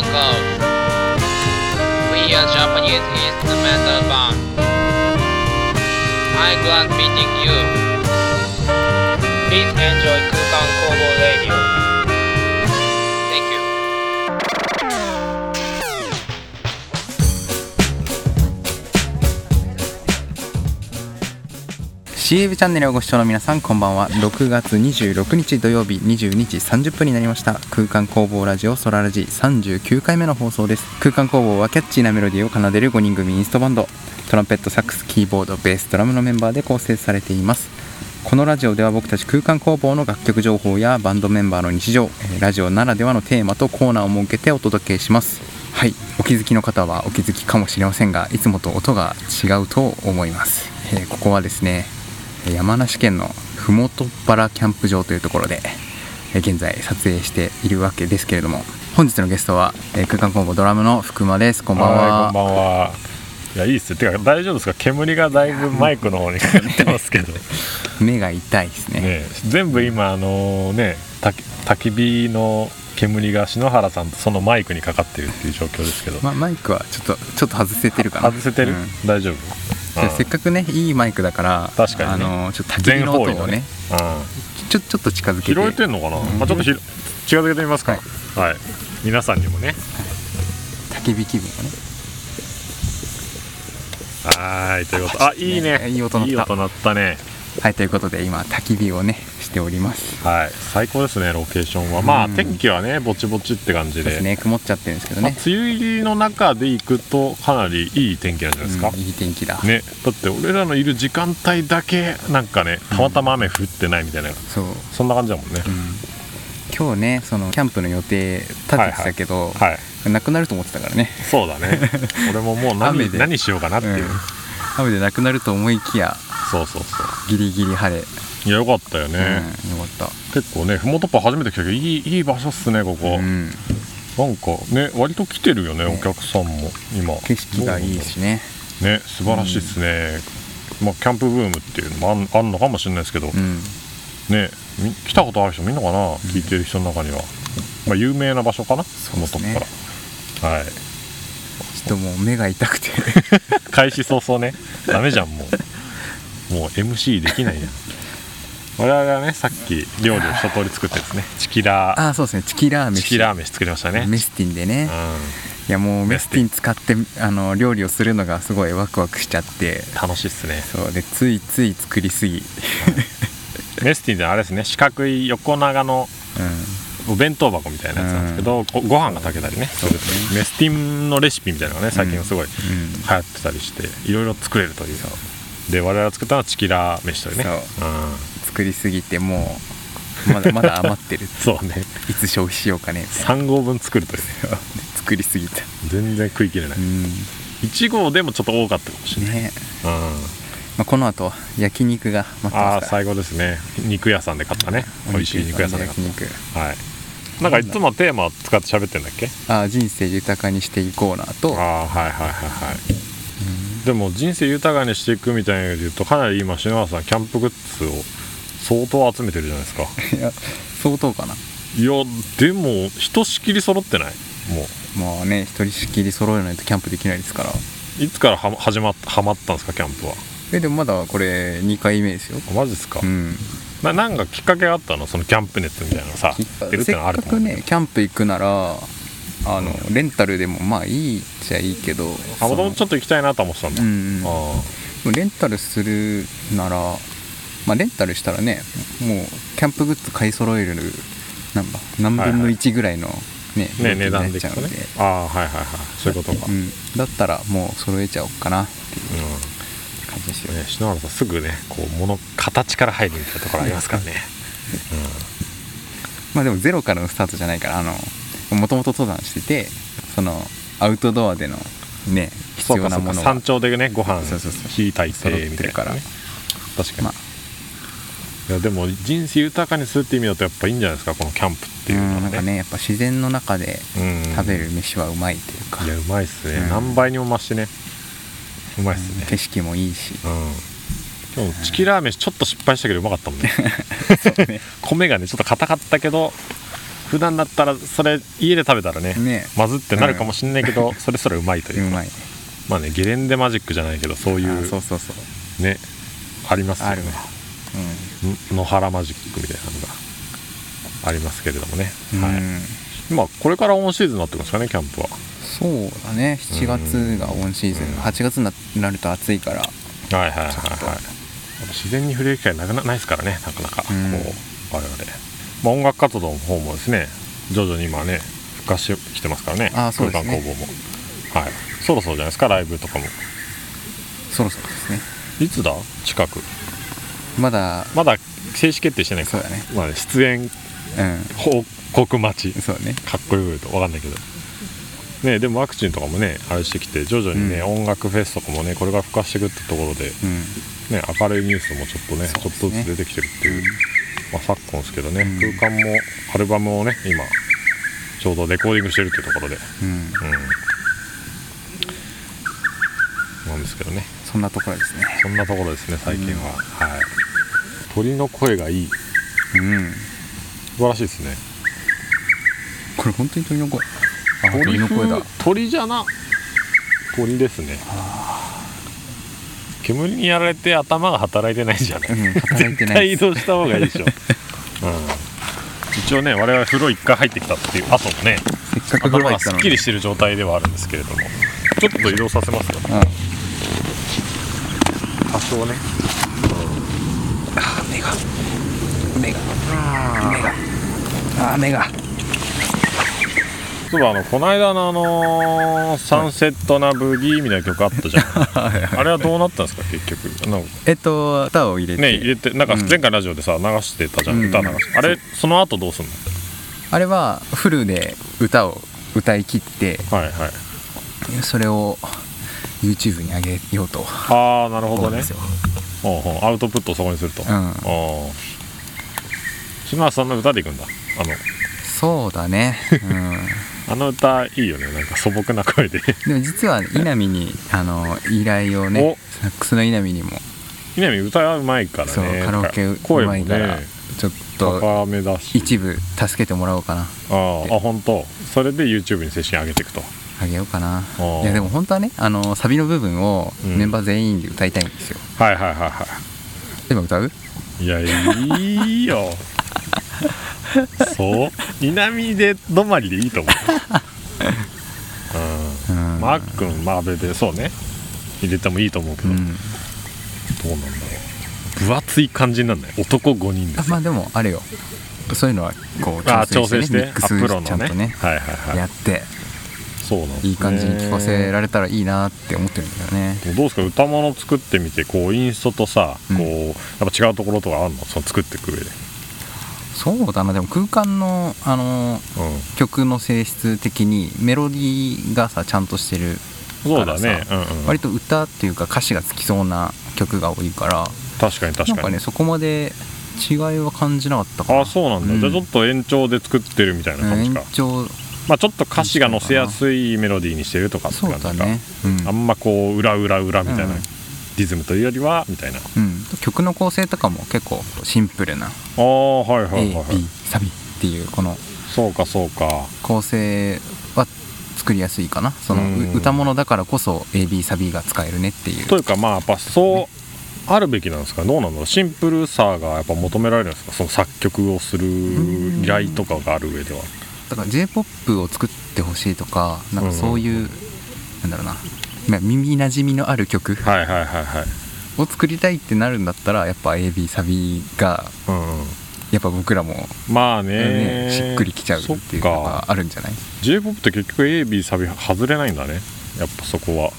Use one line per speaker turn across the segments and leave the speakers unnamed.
Uncle. We are Japanese instrumental band. I'm glad meeting you. Please enjoy Kukan Kobo
CAV チャンネルをご視聴の皆さんこんばんは。6月26日土曜日22時30分になりました。空間工房ラジオソララジ39回目の放送です。空間工房はキャッチーなメロディーを奏でる5人組インストバンド。トランペットサックスキーボードベースドラムのメンバーで構成されています。このラジオでは僕たち空間工房の楽曲情報やバンドメンバーの日常ラジオならではのテーマとコーナーを設けてお届けします。はい。お気づきの方はお気づきかもしれませんがいつもと音が違うと思います、えーここはですね山梨県の麓原キャンプ場というところでえー現在撮影しているわけですけれども本日のゲストはえー空間工房ドラムの福間ですこんばんは
はいこんばんは。いやいいっすよ。てか大丈夫ですか？煙がだいぶマイクの方にかかってますけど。
目が痛いですね
ね、全部今あのね、た焚き火の煙が篠原さんとそのマイクにかかってるっていう状況ですけど。
ま、マイクはちょっとちょっと外せてるかな
外せてる？
うん
大丈夫？
でせっかくねいいマイクだから
確かにね
あのちょっと焚き火の音をね
うん。
ちょちょっと近づけて
拾えてんのかな？まあちょっとひろ近づけてみますか。はい。皆さんにもね。
焚き火気分をね
はーいということ。あいいね。
いい音鳴った
いい音鳴ったね。
はいということで今焚き火をねしております。
はい。最高ですねロケーションは。まあ
うん
天気はねぼちぼちって感じで。
です。ね曇っちゃってるんですけど
まあ
ね、
梅雨入りの中で行くとかなりいい天気なんじゃないですか、
うんいい天気だ、
ね、だって俺らのいる時間帯だけなんかねたまたま雨降ってないみたいな、
そう。
そんな感じだもんね、
うん。今日ねそのキャンプの予定立ててたけど、
はい。
なくなると思ってたからね、
そうだね。俺ももう
雨で。
何何しようかなっていう、
うん。雨でなくなると思いきや
そうそうそ
ギリギリ晴れ、
ういやよかったよね、
うん、よかっ
結構ねふもとっぱ初めて来たけどいいいい場所っすねこ
た、
こ、
うん、
なんかね割と来てるよね
ね。
お客さんも今。
景色がいいしね、
ね素晴らしいっすね、まあキャンプブームっていうのもあんのかもしれないですけど、
うん、
ねみ来たことある人みんなかな、聞いてる人の中には、まあ、有名な場所かなそ
うですね。
から。はい。
ちょっともう目が痛くて。
開始早々ね。ダメじゃんもう。もう MC できないやん我々はねさっき料理を一通り作ってですね。チキラー。
ああそうですね。チキラー飯。
チキラー飯作りましたね。
メスティンでね、
うん。
いやもうメスティン使ってあの料理をするのがすごいワクワクしちゃって。
楽しいっすね。
そう。でついつい作りすぎ、
メスティンってあれですね。四角い横長の
う
お弁当箱みたいなやつなんですけど、ごご飯が炊けたりね。すると
そう
メスティンのレシピみたいなのがね最近すごい
ん。
流行ってたりしていろいろ作れるという。で我々が作ったのはチキラー飯というね。
そう。
うん
作りすぎてもうまだまだ余ってる。
そうね。
いつ消費しようかね。みたいな
3合分作るというね。
作りすぎた。
全然食い切れない。
うん。
1合でもちょっと多かったかもしれない、
ね。
うん。
まあ、この後焼肉が待って
あ
ますから。
あ最後ですね。肉屋さんで買ったね。
お
美味しい肉屋さんで買
焼肉
ったはい。なんかいつもテーマを使って喋ってんだっけ？
あ人生豊かにしていこうなと
ああはいはいはいはいでも人生豊かにしていくみたいなので言うとかなり今篠原さんキャンプグッズを相当集めてるじゃないですか。
いや相当かな。い
やでもひとしきり揃ってない？も
まあね一人しきり揃えないとキャンプできないですから。
ういつからは始まっはまったんですかキャンプは？
えでもまだこれ2回目ですよ。
あマジですか、
うん。
ななんかきっかけがあったの？そのキャンプ熱みたいなのさ
せっかくねキャンプ行くならあのレンタルでもまあいいっちゃいいけど
どあもともとちょっと行きたいなと思ってたんだ、
うんうレンタルするなら、まあ、レンタルしたらねもうキャンプグッズ買い揃えるなんだ何分の1ぐらいのね,、
あね値
料金にな
段で
ちゃうんで、
ああはいはいはいそういうことか、
うん、だったらもう揃えちゃおうかなっていう
う
感じですよ。
んね、篠原さんすぐねこう物形から入るみたいなところありますからね、
まあでもゼロからのスタートじゃないからあのもともと登山しててそのアウトドアでのね必要なもの
山頂でねご飯
そうそうそう。
火炊い
揃って
てみたい
るから。
なね確かに、
まあ
いやでも人生豊かにするって意味だとやっぱいいんじゃないですかこのキャンプっていうのはね。
うんなんかねやっぱ自然の中で
うん。
食べる飯はうまいというか、
いやうまいっすね、
うん。
何倍にも増してね。うまいっすね。
景色もいいし。
うん。今日チキラーメンちょっと失敗したけどうまかったもんね。米がねちょっと硬かったけど普段だったらそれ家で食べたらね
ね。
まずってなるかもしれないけど、それそれうまいといううか
まい。
まあねゲレンデマジックじゃないけどそうい
あ
う
そうそうそう。
ねありますよね。
あるわ。
ん野原マジックみたいなのがありますけれどもね、
うん、
はい。
うん
まあこれからオンシーズンになってくるんですかねキャンプは。
そうだね。7月がオンシーズン、
うん。
8月にななると暑いから。
はいはいはいはい。自然に触れる機会なくなないですからねなかなか、
うん。
こう我々、まあ、音楽活動の方もですね徐々に今ね復活してきてますからね。
あそうですね。
空間工房も。はい。そろそろじゃないですかライブとかも。
そろそろですね。
いつだ？近く
まだ
まだ正式決定してないか
そうだね。
まあね、出演
う
報告待ち。
んそうね。
かっこよく言うと分かんないけど。ねでもワクチンとかもねあれしてきて徐々にね、
うん。
音楽フェスとかもねこれから復活していくってところで、
うん。
ね、明るいニュースもちょっとねちょっとずつ出てきてるっていう、まあ、昨今ですけどね、
うん。
空間もアルバムをね今ちょうどレコーディングしてるっていうところで。
うん。
うん。なんですけどね。
そんなところですね。
そんなところですね最近は、はい鳥の声がいい。
うん。
素晴らしいですね。
これ本当に鳥の声。あ鳥の声だ。
風鳥じゃな。鳥ですね。煙にやられて頭が働いてないんじゃない、
うん働いて
絶
ない
対移動した方がいいでしょ、うん、一応ね我々風呂1回入ってきたっていう後もね頭がすっきりしてる状態ではあるんですけれどもちょっと移動させますよ。
うん。
多少ね
が目が。目が。あ目が。
そういえばあのこの間のあのーサンセットなブギーみたいな曲あったじゃん。あれはどうなったんですか結局。
えっと歌を入れて、
ね入れてなんか
うん。
前回ラジオでさ流してたじゃん、
うん。
歌流して。あれその後どうすんの？
あれはフルで歌を歌い切って
はいはい。
それを YouTube に上げようと
ああなるほど
うんですよ、
アウトプットをそこにすると、
うん、
ああ。島田さんの歌でいくんだ。あの。
そうだね、
あの歌いいよね。なんか素朴な声で。
うん、でも実は稲見にあの依頼をね
お。
サックスの稲見にも。
南歌うまいからね。
そうカラオケうまいから
ね
ちょっと一部助けてもらおうかな。
あああ本当。それで YouTube に正式に上げていくと。
あげようかな。
ー
いやでも本当はねあのサビの部分を
うん。
メンバー全員で歌いたいんですよ、
はいはいはいは
今歌う？
いいやいいよ。そう？南で止まりでいいと思う、うん。
うん。
マー君マーベでそうね。入れてもいいと思うけど、
うん。
どうなんだろう。分厚い感じなんだよ男5人です。
まあでもあれよ。そういうのはこう
あ
調整して,、ね、
調整して。
ミッゃんとね。
はいはいはい。
やって
そうなんね。
いい感じに聞かせられたらいいなって思ってるんだよね。
どうですか？歌物作ってみてこうインストとさ、
うん。
こうやっぱ違うところとかあるの？その作っていく上で、
そうだな。でも空間のあの
う
曲の性質的にメロディーがさちゃんとしてる
ん、そうだね。うんうん。
割と歌っていうか歌詞がつきそうな曲が多いから
確かに確かに。
なんかねそこまで違いは感じなかったかな。
あそうなんだ、
うん。
じゃあちょっと延長で作ってるみたいな感じ
延
か、
長
まあちょっと歌詞が載せやすいメロディーにしてるとかって
そう
感じか、
だね。うん。
あんまこう裏裏裏みたいな、
うん。
リズムというよりはみたいな。あ
うん、曲の構成とかも結構シンプルな
あはいはいはい
A
はい。
B サビっていうこの
そうかそうか。
構成は作りやすいかな。その
うん。
う歌物だからこそ AB サビが使えるねっていう。
というかまあやっぱそうあるべきなんですか？どうなんだろう？シンプルさがやっぱ求められるんですか？その作曲をする依頼とかがある上では
だから j p o p を作ってほしいとかなんかそういう、なんだろうな。まあ耳なじみのある曲
はいはいはいはい。
を作りたいってなるんだったらやっぱ AB サビがやっぱ僕らも、
まあ
ね。
ね
しっくりきちゃうっていうのがあるんじゃない
？J p o p って結局 AB サビ外れないんだね。やっぱそこは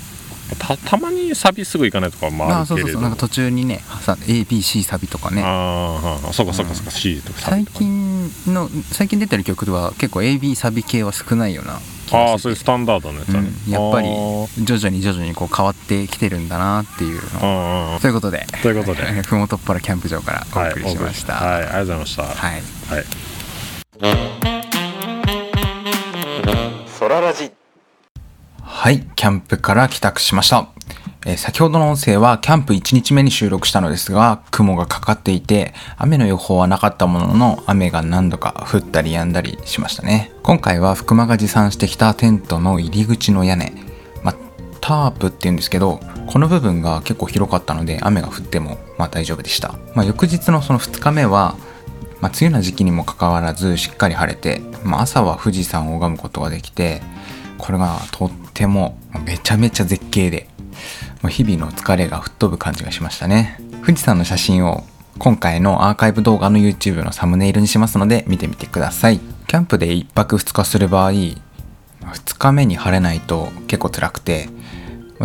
たたまにサビすぐいかないとかも
あ
あるけれど。
そうそうそう。なんか途中にね ABC サビとかね。
ああそうかそうかそうか C とかサ
最
ビとか
近の最近出てる曲では結構 AB サビ系は少ないような気
ああそういうスタンダードのやつだね、
うんやっぱり徐々に徐々にこう変わってきてるんだなっていう
うん
の
うんうん。
ということで
ということで。
ふもとっぱらキャンプ場からお
はい
送りしました。
はい、ありがとうござい。ました
はい。
はい
はいキャンプから帰宅しました。えー先ほどの音声はキャンプ1日目に収録したのですが雲がかかっていて雨の予報はなかったものの雨が何度か降ったり止んだりしましたね。今回は福間が持参してきたテントの入り口の屋根、まあ、タープっていうんですけどこの部分が結構広かったので雨が降ってもまあ大丈夫でした、まあ、翌日のその2日目はまあ、梅雨な時期にもかかわらずしっかり晴れて、まあ、朝は富士山を拝むことができてこれがとってもめちゃめちゃ絶景でもう日々の疲れが吹っ飛ぶ感じがしましたね。富士山の写真を今回のアーカイブ動画の YouTube のサムネイルにしますので見てみてください。キャンプで1泊2日する場合2日目に晴れないと結構辛くて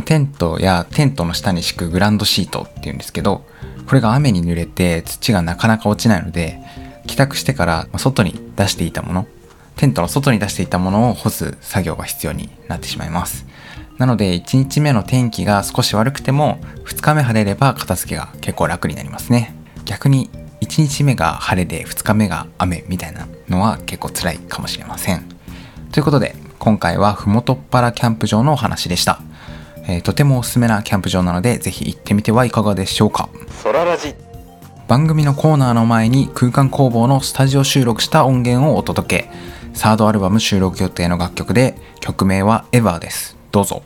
テントやテントの下に敷くグランドシートっていうんですけどこれが雨に濡れて土がなかなか落ちないので帰宅してから外に出していたものテントの外に出していたものを干す作業が必要になってしまいます。なので1日目の天気が少し悪くても2日目晴れれば片付けが結構楽になりますね。逆に1日目が晴れで2日目が雨みたいなのは結構辛いかもしれません。ということで今回はふもとっぱらキャンプ場のお話でした、えーとてもおすすめなキャンプ場なのでぜひ行ってみてはいかがでしょうか。番組のコーナーの前に空間工房のスタジオ収録した音源をお届けサードアルバム収録予定の楽曲で曲名は「EVER」です。どうぞ。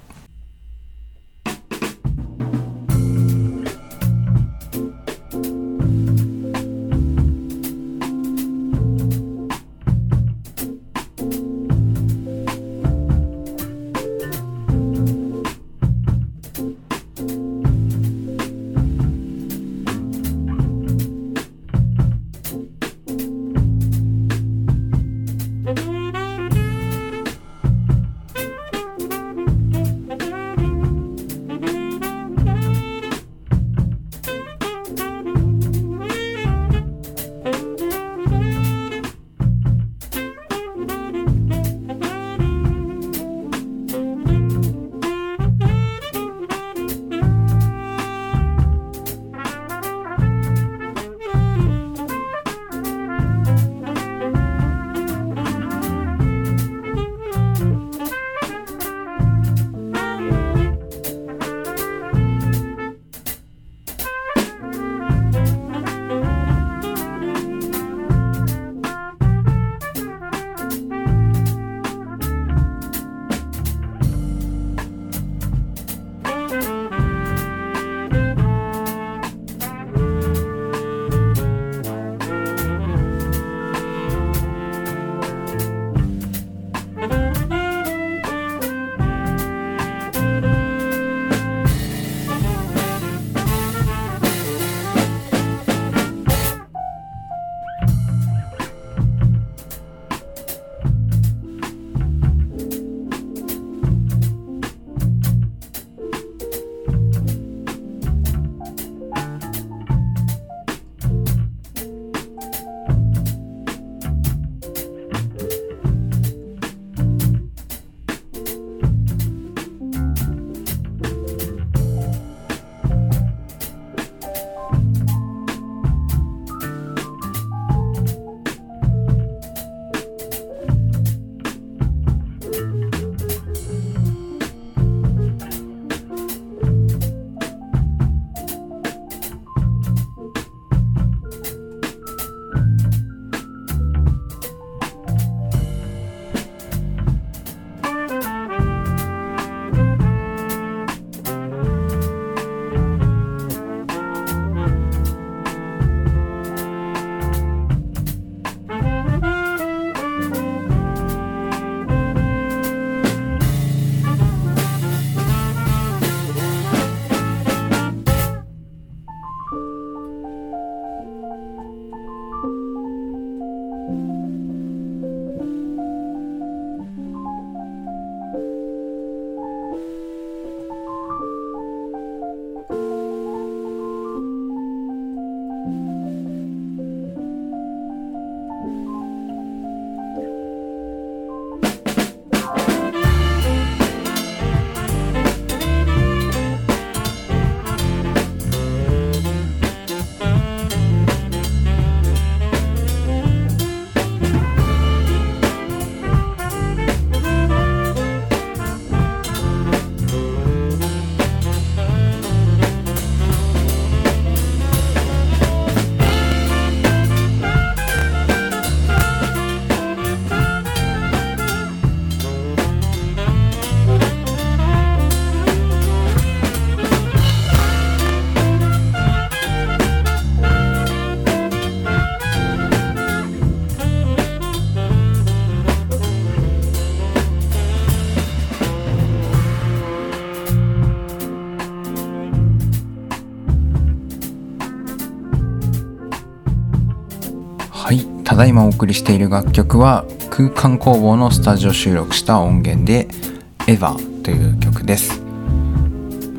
ただいまお送りしている楽曲は空間工房のスタジオ収録した音源で「エヴァ」という曲です。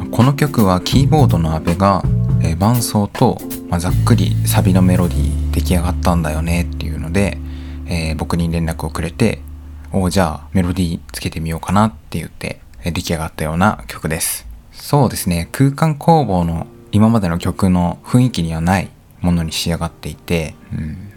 この曲はキーボードの阿部が伴奏と、ま、ざっくりサビのメロディー出来上がったんだよねっていうので、えー僕に連絡をくれておじゃあメロディーつけてみようかなって言って出来上がったような曲です。そうですね空間工房の今までの曲の雰囲気にはないものに仕上がっていて、うん、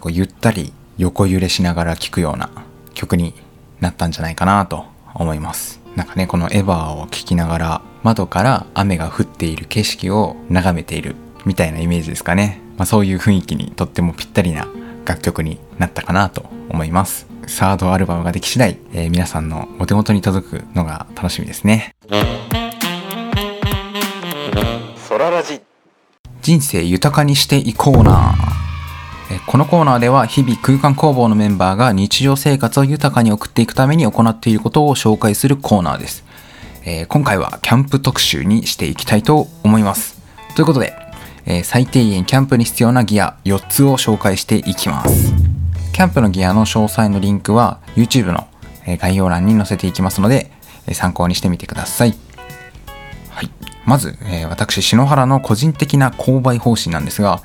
結構ゆったり横揺れしながら聴くような曲になったんじゃないかなと思います。なんかねこの「エヴァ」を聴きながら窓から雨が降っている景色を眺めているみたいなイメージですかね、まあ、そういう雰囲気にとってもぴったりな楽曲になったかなと思います。サードアルバムができ次第、えー皆さんのお手元に届くのが楽しみですね。人生豊かにしていこうな。えーこのコーナーでは日々空間工房のメンバーが日常生活を豊かに送っていくために行っていることを紹介するコーナーです、えー今回はキャンプ特集にしていきたいと思います。ということで、えー最低限キャンプに必要なギア4つを紹介していきます。キャンプのギアの詳細のリンクは YouTube の概要欄に載せていきますので参考にしてみてください。はい、まず、えー私篠原の個人的な購買方針なんですが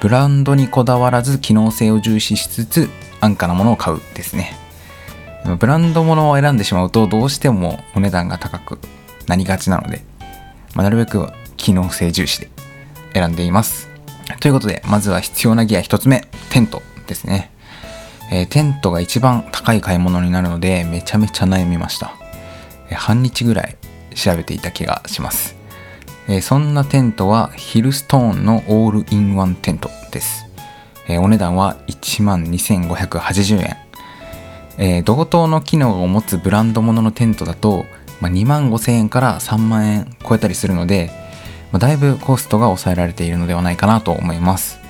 ブランドにこだわらず機能性を重視しつつ安価なものを買うですね。ブランド物を選んでしまうとどうしてもお値段が高くなりがちなので、まあなるべく機能性重視で選んでいます。ということでまずは必要なギア1つ目テントですね。えーテントが一番高い買い物になるのでめちゃめちゃ悩みました。え半日ぐらい調べていた気がします、えそんなテントはヒルストーンのオールインワンテントです、えお値段は1万2580円、えー同等の機能を持つブランド物のテントだと、まあ、2万5000円から3万円超えたりするので、まあだいぶコストが抑えられているのではないかなと思います。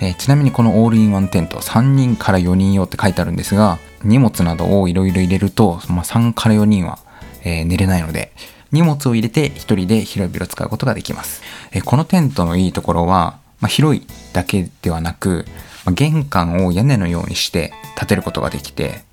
えーちなみにこのオールインワンテント3人から4人用って書いてあるんですが荷物などをいろいろ入れると、まあ、3から4人は、えー寝れないので荷物を入れて1人で広々使うことができます、えこのテントのいいところは、まあ、広いだけではなく、まあ玄関を屋根のようにして建てることができて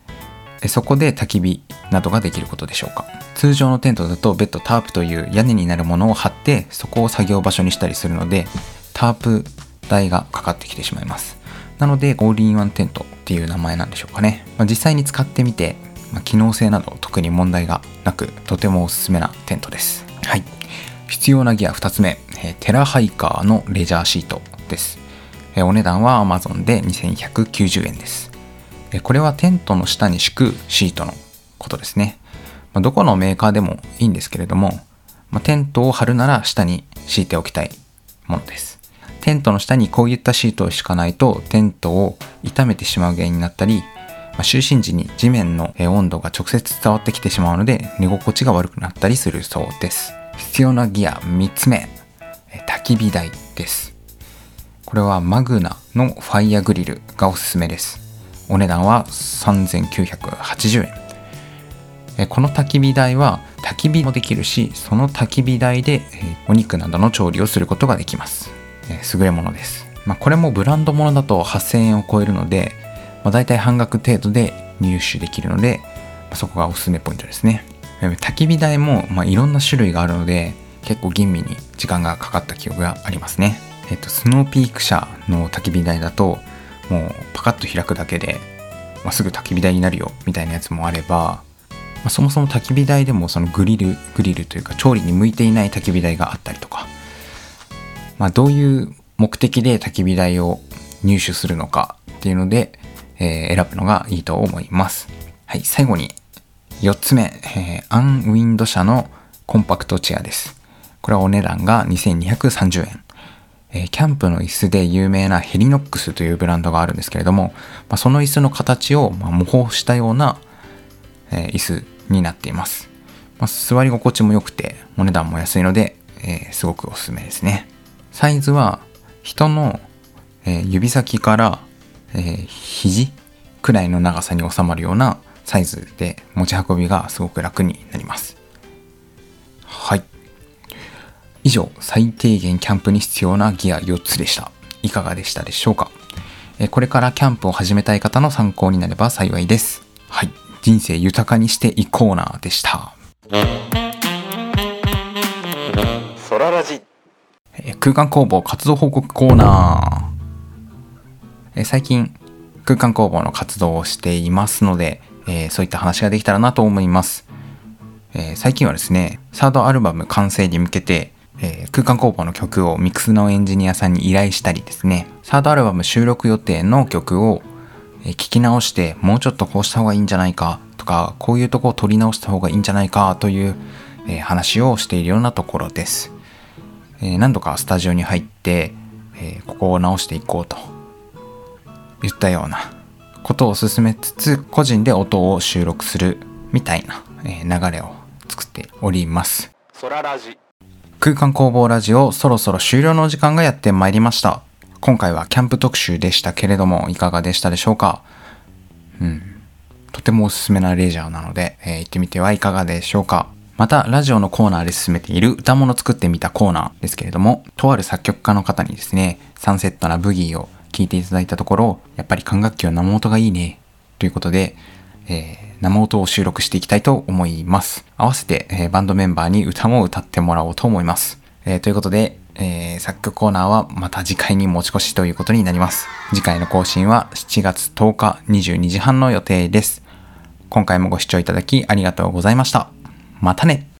そこで焚き火などができることでしょうか。通常のテントだとベッドタープという屋根になるものを張ってそこを作業場所にしたりするのでタープ代がかかってきてしまいます。なのでオールインワンテントっていう名前なんでしょうかね、まあ実際に使ってみて、まあ機能性など特に問題がなくとてもおすすめなテントですはい必要なギア2つ目、えテラハイカーのレジャーシートですえお値段は Amazon で2190円ですえこれはテントの下に敷くシートのことですね。まあどこのメーカーでもいいんですけれども、まあテントを張るなら下に敷いておきたいものです。テントの下にこういったシートを敷かないとテントを傷めてしまう原因になったり、まあ就寝時に地面の温度が直接伝わってきてしまうので寝心地が悪くなったりするそうです。必要なギア3つ目、焚き火台です。これはマグナのファイヤグリルがおすすめです。お値段は3980円。この焚き火台は焚き火もできるし、その焚き火台でお肉などの調理をすることができます。優れものです。まあ、これもブランド物だと8000円を超えるので、まあ、大体半額程度で入手できるので、まあそこがおすすめポイントですね。焚き火台も、まあ、いろんな種類があるので、結構吟味に時間がかかった記憶がありますね。えっと、スノーピーク社の焚き火台だと、もうパカッと開くだけで、まあ、すぐ焚き火台になるよみたいなやつもあれば、まあ、そもそも焚き火台でもそのグリルグリルというか調理に向いていない焚き火台があったりとか、まあ、どういう目的で焚き火台を入手するのかっていうので、えー選ぶのがいいと思います。はい、最後に4つ目、えーアンウィンド社のコンパクトチェアです。これはお値段が2230円。えーキャンプの椅子で有名なヘリノックスというブランドがあるんですけれども、まあ、その椅子の形をまあ模倣したような、えー椅子になっています。まあ、座り心地も良くて、お値段も安いので、えーすごくおすすめですね。サイズは人の、えー指先から、えー肘くらいの長さに収まるようなサイズで持ち運びがすごく楽になります。はい。以上、最低限キャンプに必要なギア4つでした。いかがでしたでしょうか？えーこれからキャンプを始めたい方の参考になれば幸いです。はい。人生豊かにしていこうなでした。ソララジ。えー空間工房活動報告コーナー。え最近、空間工房の活動をしていますので、えーそういった話ができたらなと思います。えー最近はですね、サードアルバム完成に向けて、えー空間工房の曲をミックスのエンジニアさんに依頼したりですね、サードアルバム収録予定の曲を、え聞き直して、もうちょっとこうした方がいいんじゃないかとか、こういうとこを取り直した方がいいんじゃないかという、え話をしているようなところです。え何度かスタジオに入って、えここを直していこうと言ったようなことを進めつつ個人で音を収録するみたいな、えー流れを作っております。空間工房ラジオそろそろ終了のお時間がやってまいりました。今回はキャンプ特集でしたけれどもいかがでしたでしょうか？うん。とてもおすすめなレジャーなので、えー行ってみてはいかがでしょうか？また、ラジオのコーナーで進めている歌物作ってみたコーナーですけれども、とある作曲家の方にですね、サンセットなブギーを聴いていただいたところ、やっぱり管楽器は生音がいいね、ということで、えー生音を収録していきたいと思います。合わせて、えーバンドメンバーに歌も歌ってもらおうと思います。えーということで、えー作曲コーナーはまた次回に持ち越しということになります。次回の更新は7月10日22時半の予定です。今回もご視聴いただきありがとうございました。またね